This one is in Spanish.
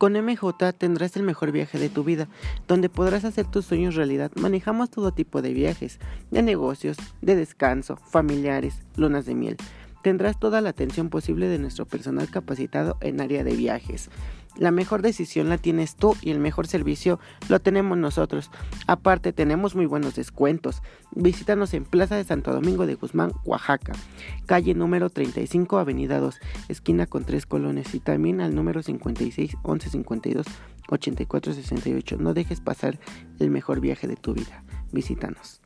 Con MJ tendrás el mejor viaje de tu vida, donde podrás hacer tus sueños realidad. Manejamos todo tipo de viajes, de negocios, de descanso, familiares, lunas de miel. Tendrás toda la atención posible de nuestro personal capacitado en área de viajes. La mejor decisión la tienes tú y el mejor servicio lo tenemos nosotros. Aparte tenemos muy buenos descuentos. Visítanos en Plaza de Santo Domingo de Guzmán, Oaxaca, calle número 35, avenida 2, esquina con tres colones y también al número 56 11 52 84 68. No dejes pasar el mejor viaje de tu vida. Visítanos.